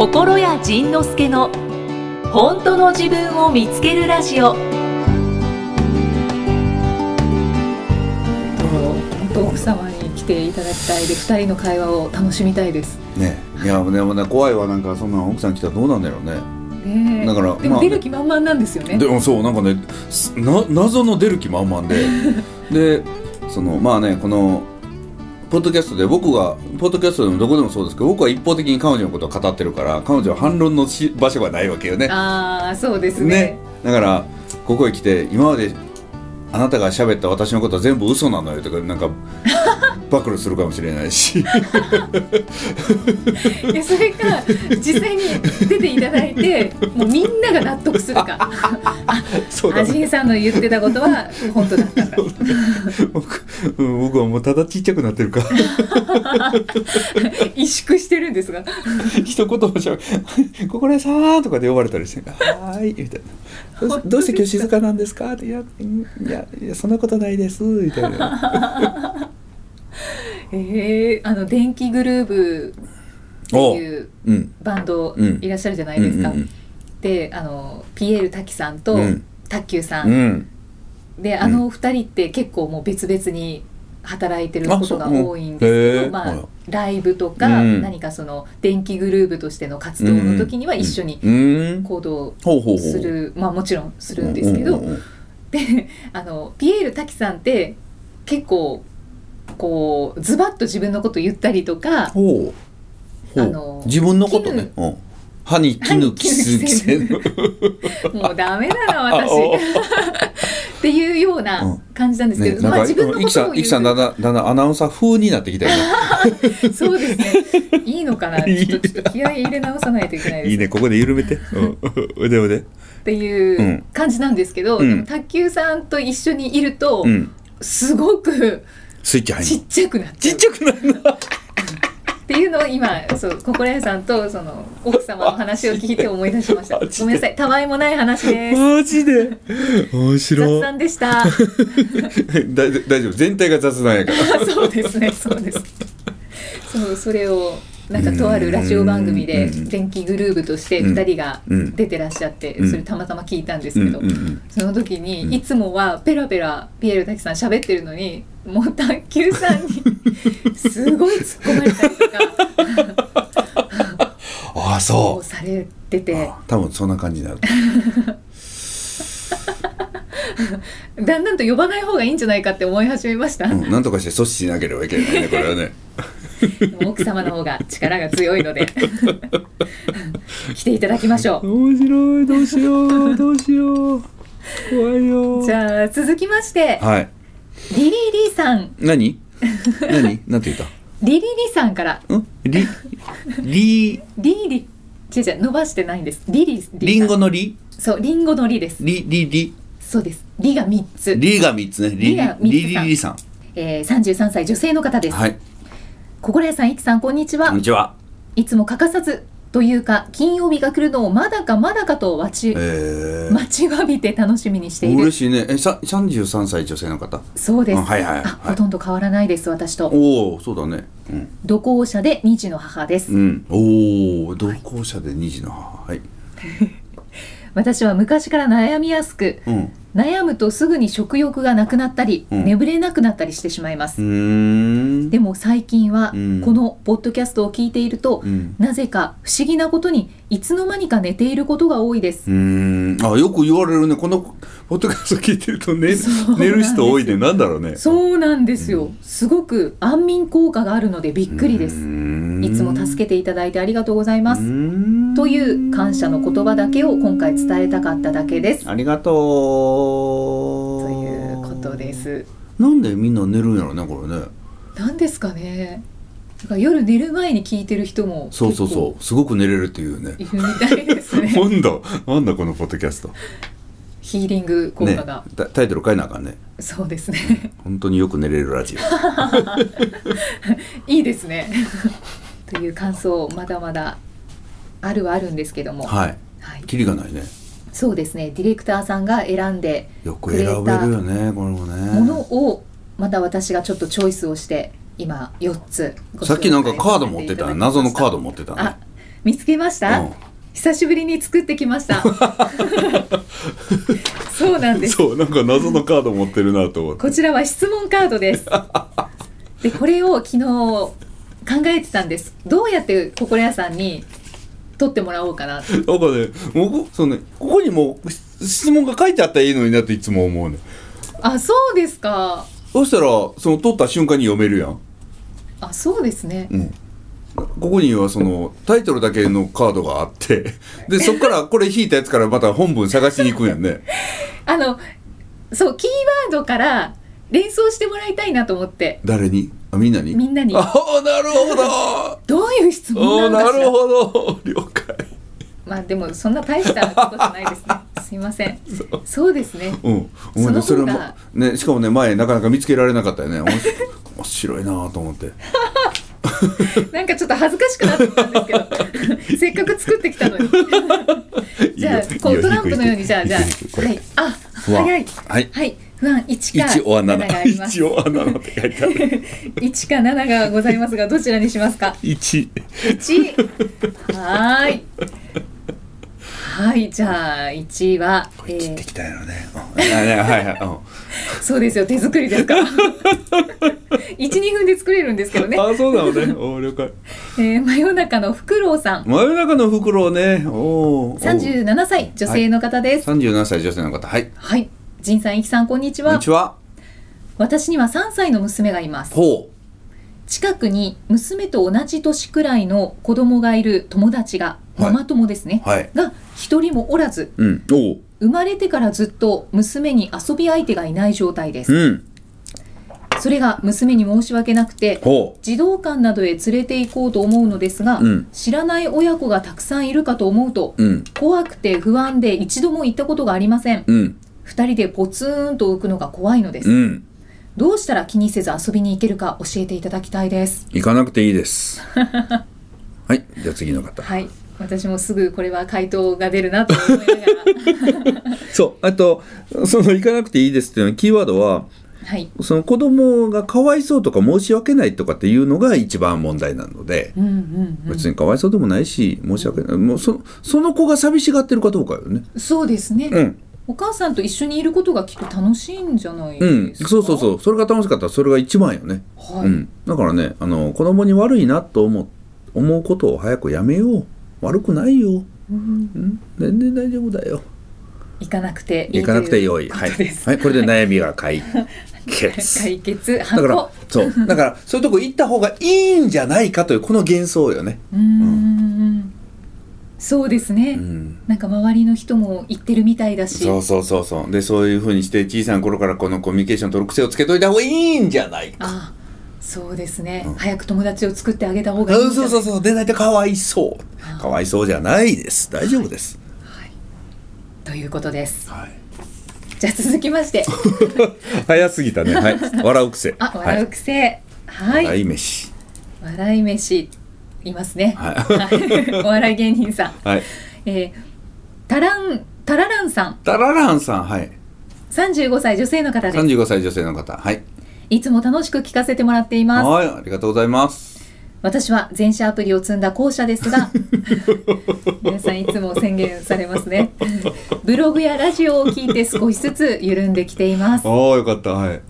心谷仁之助の本当の自分を見つけるラジオ。本当奥様に来ていただきたいで二人の会話を楽しみたいです。ね。いやでもね怖いわ。なんかそんな奥さん来たらどうなんだろうね。ねえ。だからまあでも出る気満々なんですよね、でもそうなんかねすな謎の出る気満々で。でそのまあねこのポッドキャストで僕がポッドキャストでもどこでもそうですけど僕は一方的に彼女のことを語ってるから彼女は反論のし場所がないわけよね。ああそうですね。ね。だからここへ来て今まであなたが喋った私のことは全部嘘なのよとかなんか 暴露するかもしれないし。いやそれか実際に出ていただいてもうみんなが納得するか。そうアジンさんの言ってたことは本当だったか僕,、うん、僕はもうただちっちゃくなってるか。ら萎縮してるんですが。一言もしゃべ「ここでさー」とかで呼ばれたりして「はーい」みたいなどうし「どうして今日静かなんですか?」って「いやいやいやそんなことないです」みたいな。えー、あの電気グルーブっていううん。バンドうん。いらっしゃるじゃないですか、うんうんであのピエール滝さんとうん。卓球さ、うん。んであの二人って結構もう別々に働いてることが多いんですけど、まあはい、ライブとか、うん。何かその電気グルーブとしての活動の時には一緒にうん。行動する、まあもちろんするんですけど、で あのピエール滝さんって結構こうズバッと自分のこと言ったりとかあの自分のことね、うん、歯に絹着せ歯に絹着せもうダメだな私。っていうような感じなんですけね、ど、なんか、まあ自分のことを言いきさん、だんうだん、だんアナウンサー風になってきたよね。そうですね。いいのかな？ちょっと気合い入れ直さないといけないですいいね、ここで緩めて。うん、腕腕。っていううん感じなんですけど、うん。卓球さんと一緒にいると、うん、すごくスイッチ入るちっちゃくなっちゃう。ちっちゃくなるな。っていうのを今そう心屋さんとその奥様の話を聞いて思い出しました。ごめんなさい。たわいもない話です。マジで。面白雑い。談でした。大丈夫、大丈夫、全体が雑談やから。そうですねそうです。そうそれをなんかとあるラジオ番組でうん電気グルーブとして2人がうん。出てらっしゃってうん。それたまたま聞いたんですうん、けど。その時に、うんいつもはペラペラピエール滝さん喋ってるのにもう卓球さんにすごい突っ込まれたりとか ああ、こそうされてう。てあ多分そんな感じになる。だんだんと呼ばない方がいいんじゃないかって思い始めました、うん、なんとかして阻止しなければいけないね、これはね。奥様の方が力が強いので来ていただきましょう面白い、どうしよう、どうしよう。怖いよ。じゃあ続きましてはい。リリーリーさん何？何、なんて言った？リリーリーさんからうん、リ。リ。リーリ違う違う伸ばしてないんですリリーリリンゴのリ？そうリンゴのリですリ、リ、リ。そうですリが3つ、リが三つね。リ、リが三つリ、リ、リさん。えー、33歳女性の方です、はい。心屋さんいきさんこんにちはこんにちは。いつも欠かさずというか金曜日が来るのをまだかまだかと待ち、えー。待ちわびて楽しみにしている嬉しいね。え、さ、三十三歳女性の方？そうです、あはいはいはいあほとんど変わらないです私とおお、そうだね。うん。土工者で2児の母です、うん。おお、同行者で二児の母。はい。私は昔から悩みやすくうん。悩むとすぐに食欲がなくなったり、うん眠れなくなったりしてしまいます、うーん。でも最近はうんこのポッドキャストを聞いていると、うん。なぜか不思議なことにいつの間にか寝ていることが多いですうーん。あ、よく言われるね。このポッドキャスト聞いてると 寝寝る人多いね。なんだろうね。そうなんですよ、すごく安眠効果があるのでびっくりですいつも助けていただいてありがとうございますという感謝の言葉だけを今回伝えたかっただけですありがとう。ということですなんでみんな寝るんやろね、これね。何ですかねなんか夜寝る前に聞いてる人もそうそうそう。すごく寝れるっていうね。いるみたいですね なんだ、なんだこのポッドキャスト。ヒーリング効ね果が、タタイトル変えなあかんね。そうですね本当によく寝れるラジオ。いいですね という感想まだまだあるはあるんですけども、はい。はい。キリがないね。そうですね。ディレクターさんが選んでよく選べるよね、これもね。ものをまた私がちょっとチョイスをして今4つごさっきなんかカード持ってた謎のカード持ってたね。あ見つけました、うん。久しぶりに作ってきました。そうなんです。そうなんか謎のカード持ってるなと思って。こちらは質問カードです。でこれを昨日考えてたんです。どうやって心屋さんに取ってもらおうかなってなんかねもそうね。ここにもう質問が書いてあったらいいのになっていつも思うね。あそうですか。そしたらその取った瞬間に読めるやん。あそうですね。うん。ここにはそのタイトルだけのカードがあってでそっからこれ引いたやつからまた本文探しに行くんやんね。あのそうキーワードから連想してもらいたいなと思って。誰に？あみんなに？みんなに。ああなるほど。どういう質問あなるほど。了解。まあでもそんな大したことじゃないですね。すいません。そう。ですね。うん。そのそれもねしかもね前なかなか見つけられなかったよね。面白いなと思って。なんかちょっと恥ずかしくなってきたんですけど。せっかく作ってきたのに。じゃあこうトランプのようにじゃあじゃあはい。あ早い。はい。はい不安1か一おあな7があります。一おあなって書いてある。1か7がございますがどちらにしますか？一。1はーい。はいじゃあ1は、え切ってー、きたやろねそうですよ手作りですか？ら12分で作れるんですけどね、あそうなのね。おー了解。えー、真夜中のフクロウさん。真夜中の袋ね。おー37歳女性の方です。37歳女性の方。はい。はい仁さんいきさんこんにちは。こんにちは。私には3歳の娘がいます。ほ近くに娘と同じ年くらいの子供がいる友達が、はいママ友ですね、うはい。が一人もおらずうん。おう。生まれてからずっと娘に遊び相手がいない状態です。うん。それが娘に申し訳なくてほ児童館などへ連れて行こうと思うのですが、うん。知らない親子がたくさんいるかと思うとううん。怖くて不安で一度も行ったことがありません。うん二人でポツンと浮くのが怖いのです、うん。どうしたら気にせず遊びに行けるか教えていただきたいです。行かなくていいです。はい。じゃあ次の方。はい。私もすぐこれは回答が出るなと思いながら。そう。あとその行かなくていいですっていうのはキーワードははい。その子供がかわいそうとか申し訳ないとかっていうのが一番問題なので、うんうんうん。別にかわいそうでもないし申し訳ない。もうそその子が寂しがってるかどうかよね。そうですね、うんお母さんと一緒にいることがきっと楽しいんじゃないうんですか、そうそうそう。それが楽しかったらそれが一番よね、はい、うん、だからねあの子供に悪いなと思う思うことを早くやめよう。悪くないよ、うん。うん、全然大丈夫だよ。行かなくていい行かなくてよい。とはい。はい、これで悩みが解決。解決。だからそう。だからそういうとこ行った方がいいんじゃないかというこの幻想よね、うーんそうですね、うん、なんか周りの人も言ってるみたいだし。そうそうそうそう。でそういうふうにして小さな頃からこのコミュニケーション取る癖をつけといた方がいいんじゃないか。あそうですね、うん。早く友達を作ってあげた方がいいんうんじゃないそうそうそう。でないとかわいそう。かわいそうじゃないです。大丈夫です。ということです。はい。じゃあ続きまして。早すぎたね。はい。笑う癖。あ笑う癖。はい、笑い飯。笑い飯いますね、はい。はい。お笑い芸人さん、はい。えー、タランタラランさん。タラランさんはい。35歳女性の方です。35歳女性の方はい。いつも楽しく聞かせてもらっています。はいありがとうございます。私は全社アプリを積んだ後者ですが 皆さんいつも宣言されますね。ブログやラジオを聞いて少しずつ緩んできています。ああよかったはい。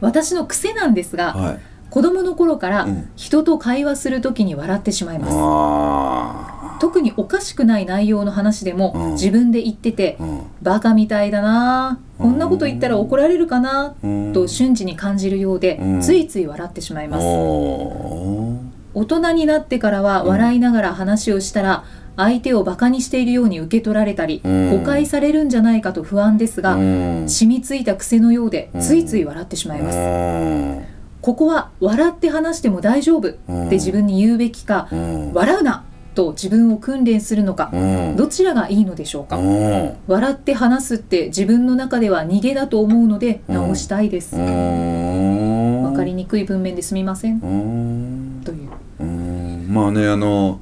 私の癖なんですが、はい子供の頃からうん。人と会話するときに笑ってしまいます、あ特におかしくない内容の話でも、うん。自分で言っててあうん。バカみたいだなこんなこと言ったら怒られるかなうん。と瞬時に感じるようで、うん。ついつい笑ってしまいます。お大人になってからは笑いながら話をしたら、相手をバカにしているように受け取られたり、うん。誤解されるんじゃないかと不安ですが、うん。染みついた癖のようでうん。ついつい笑ってしまいます、うんここは笑って話しても大丈夫うん。って自分に言うべきか、うん。笑うなと自分を訓練するのか、うん。どちらがいいのでしょうか、うん。笑って話すって自分の中では逃げだと思うのでうん。直したいです、うん。わかりにくい文面ですみません、うん。という。うん。まあねあの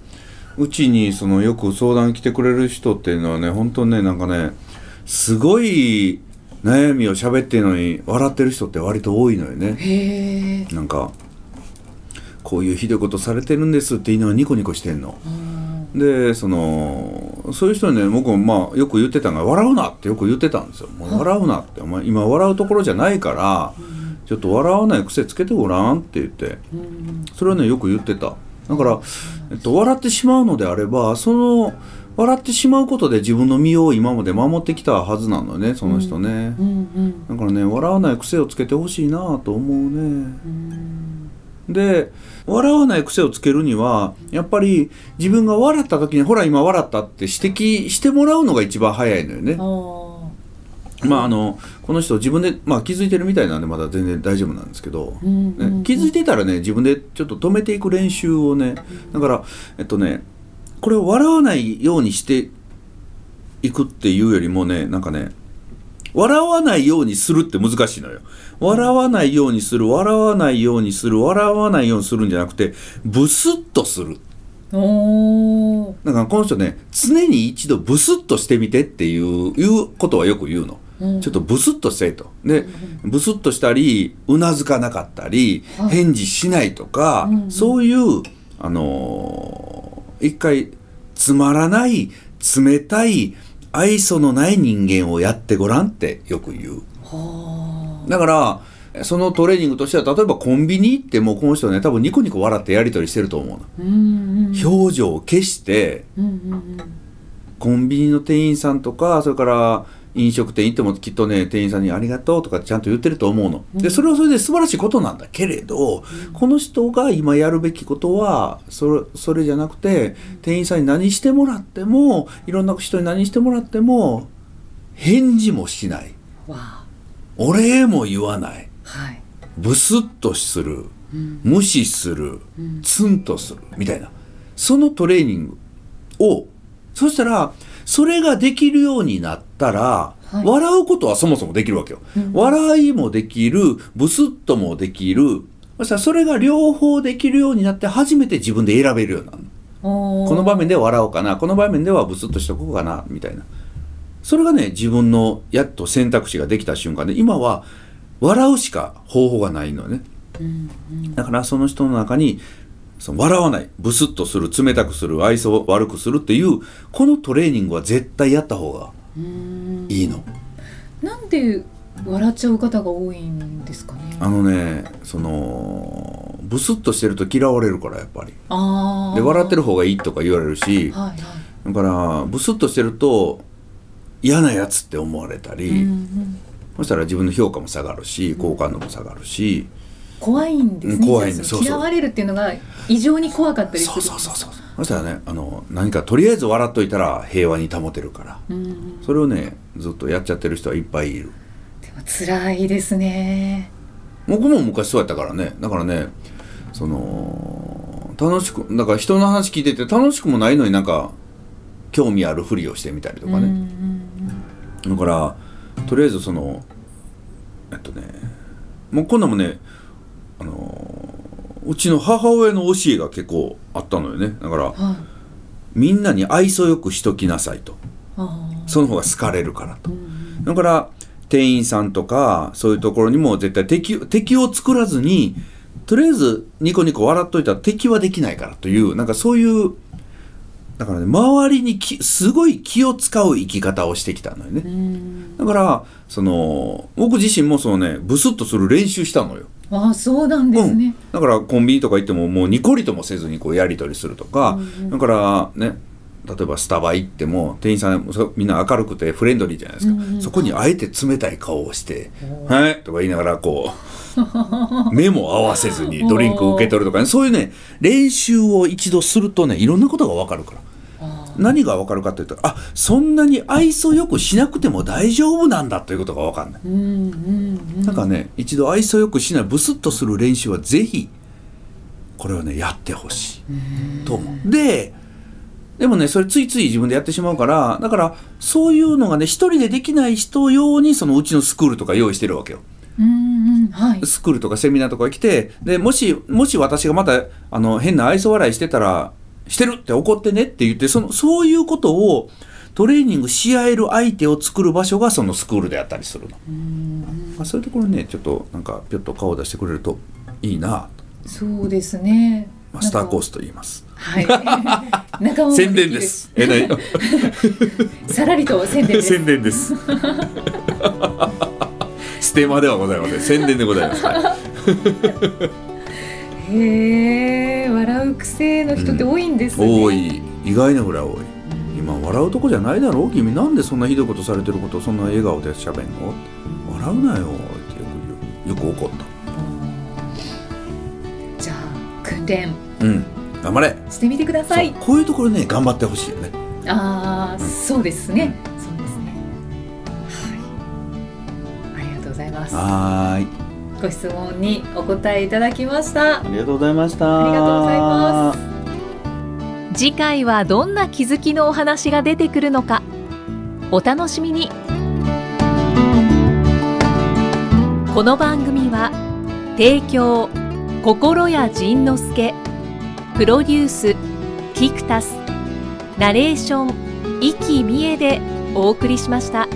うちにそのよく相談来てくれる人っていうのはね本当ねなんかねすごい悩みを喋ってるのに笑ってる人って割と多いのよね。なんかこういうひどいことされてるんですっていうのはニコニコしてんの。でそのそういう人にね僕もまあよく言ってたのが「笑うな」ってよく言ってたんですよ「もう笑うな」って「お前今笑うところじゃないから、ちょっと笑わない癖つけてごらん」って言って。うん。それはねよく言ってた。だから、えっと、笑ってしまうのであればその笑ってしまうことで自分の身を今まで守ってきたはずなのよねその人ね、うんうんだからね笑わない癖をつけてほしいなと思うね。うん。で笑わない癖をつけるにはやっぱり自分が笑った時にほら今笑ったって指摘してもらうのが一番早いのよね。あ。まああのこの人自分で、まあ、気づいてるみたいなんでまだ全然大丈夫なんですけど、ーうんうん。ね、気づいてたらね自分でちょっと止めていく練習をね。だからえっとねこれを笑わないようにしていくっていうよりもねなんかね笑わないようにするって難しいのよ。笑わないようにする笑わないようにする笑わないようにするんじゃなくてブスッとする。おー。だからこの人ね常に一度ブスッとしてみてっていういうことはよく言うの。うん。ちょっとブスッとせえと。で、ブスッとしたり、うなずかなかったり、はい。返事しないとか、そういう、あのー一回、つまらない、冷たい、愛想のない人間をやってごらんってよく言う。はだから、そのトレーニングとしては、例えばコンビニ行っても、この人ね、多分ニコニコ笑ってやり取りしてると思ううんうん表情を消して、うんうん。コンビニの店員さんとかそれから飲食店行ってもきっとね店員さんに「ありがとう」とかちゃんと言ってると思うの。でそれはそれで素晴らしいことなんだけれど、この人が今やるべきことはそれそれじゃなくて店員さんに何してもらってもいろんな人に何してもらっても返事もしない。お礼も言わない。あはい。ブスッとする。うん。無視する。うん。ツンとする。みたいな。そのトレーニングをそしたらそれができるようになったら、はい。笑うことはそもそもできるわけよ、うん。笑いもできるブスッともできる。そしたらそれが両方できるようになって初めて自分で選べるようになるこの場面では笑おうかな。この場面ではブスッとしとこうかな。みたいな。それがね自分のやっと選択肢ができた瞬間で今は笑うしか方法がないのね。うんうん。だからその人の中にその笑わないブスッとする冷たくする愛想を悪くするっていうこのトレーニングは絶対やった方がうんいいの。なんで笑っちゃう方が多いんですかね？あのねそのブスッとしてると嫌われるからやっぱり。で笑ってる方がいいとか言われるしはいはいだからブスッとしてると嫌なやつって思われたり、うんうんそしたら自分の評価も下がるし好感度も下がるし、怖いんですね。うん怖いんでじゃあそうそう。嫌われるっていうのが異常に怖かったりする。そうそうそうそう。そしたらねあの何かとりあえず笑っといたら平和に保てるから。うん。うんそれをねずっとやっちゃってる人はいっぱいいる。でも辛いですね。僕も昔そうやったからね。だからねその楽しくだから人の話聞いてて楽しくもないのになんか興味あるふりをしてみたりとかうんうね、んだからとりあえずそのえっとねもうこんなんもねあのうちの母親の教えが結構あったのよね。だからうんはい。みんなに愛想よくしときなさいと。その方が好かれるからと。うんうん。だから店員さんとかそういうところにも絶対敵敵を作らずにとりあえずニコニコ笑っといたら敵はできないからというなんかそういうだからね周りにきすごい気を使う生き方をしてきたのよね。うん。だからその僕自身もそのねブスッとする練習したのよ。ああそうなんですね、だからコンビニとか行ってももうニコリともせずにこうやり取りするとか、うんうん。だからね例えばスタバ行っても店員さんそみんな明るくてフレンドリーじゃないですか、うんうん。そこにあえて冷たい顔をして「おー。はい」とか言いながらこう 目も合わせずにドリンク受け取るとかね。そういうね練習を一度するとねいろんなことが分かるから。あ何が分かるかというとあそんなに愛想よくしなくても大丈夫なんだということが分かんない。ーうんうんうんなんかね一度愛想よくしないブスッとする練習はぜひこれはねやってほしいと思う。ででもねそれついつい自分でやってしまうからだからそういうのがね一人でできない人用にそのうちのスクールとか用意してるわけよ。うんうんはいスクールとかセミナーとか来てでもしもし私がまたあの変な愛想笑いしてたらしてるって怒ってねって言ってそのそういうことをトレーニングし合える相手を作る場所がそのスクールであったりするの。うん。まあ、そういうところにねちょっとなんかぴょっと顔を出してくれるといいな。とそうですね。マスターコーススと言います。はい。宣伝です。え何？さらりと宣伝です。宣伝です。ステマではございません。宣伝でございます、はいへえ笑う癖の人って多いんですね、多い。意外なぐらい多い。今笑うとこじゃないだろう君。なんでそんなひどいことされてることをそんな笑顔で喋んの？笑うなよってよく怒っじゃあ訓練。たうん。頑張れ。してみてください。こういうところね頑張ってほしいよね。ああ、うん。そうですね、そうですね。はい。ありがとうございます。はーいご質問にお答えいただきました。ありがとうございました。ありがとうございます。次回はどんな気づきのお話が出てくるのか。お楽しみに。この番組は提供心谷仁之助プロデュースキクタスナレーション生きみえでお送りしました。